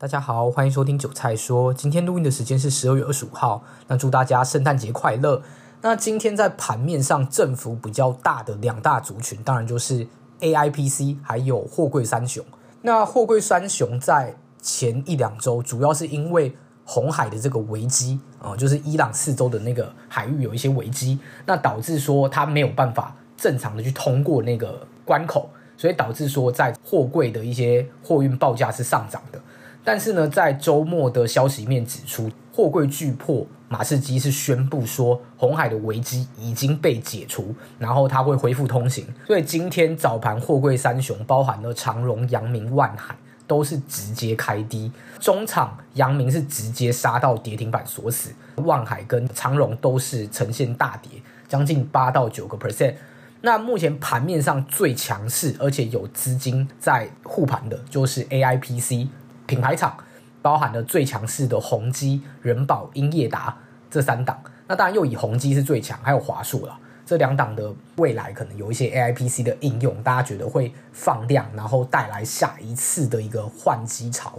大家好，欢迎收听韭菜说。今天录音的时间是十二月二十五号。那祝大家圣诞节快乐。那今天在盘面上振幅比较大的两大族群，当然就是 AIPC 还有货柜三雄。那货柜三雄在前一两周，主要是因为红海的这个危机啊、就是伊朗四周的那个海域有一些危机，那导致说它没有办法正常的去通过那个关口，所以导致说在货柜的一些货运报价是上涨的。但是呢，在周末的消息面指出，货柜巨破马士基是宣布说，红海的危机已经被解除，然后它会恢复通行。所以今天早盘货柜三雄，包含了长荣、阳明、万海，都是直接开低。中场阳明是直接杀到跌停板锁死，万海跟长荣都是呈现大跌，将近八到九个 percent。那目前盘面上最强势，而且有资金在护盘的，就是 AIPC。品牌厂包含了最强势的宏基、仁宝、英业达这三档，那当然又以宏基是最强，还有华硕了。这两档的未来可能有一些 AIPC 的应用，大家觉得会放量，然后带来下一次的一个换机潮。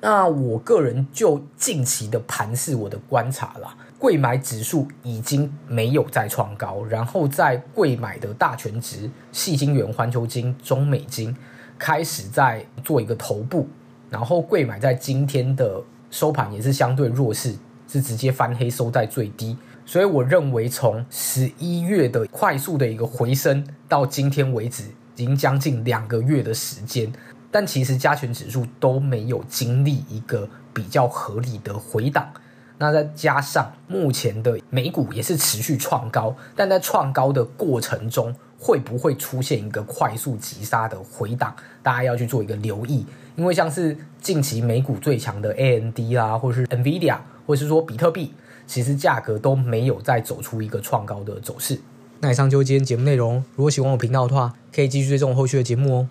那我个人就近期的盘势，我的观察啦，贵买指数已经没有再创高，然后在贵买的大权值，矽晶元、环球晶、中美晶开始在做一个头部。然后贵买在今天的收盘也是相对弱势，是直接翻黑收在最低。所以我认为从十一月的快速的一个回升到今天为止，已经将近两个月的时间，但其实加权指数都没有经历一个比较合理的回档。那再加上目前的美股也是持续创高，但在创高的过程中，会不会出现一个快速急杀的回档？大家要去做一个留意。因为像是近期美股最强的 AMD 啦，或是 NVIDIA，或是说比特币，其实价格都没有再走出一个创高的走势。那以上就是今天节目内容。如果喜欢我频道的话，可以继续追踪我后续的节目哦。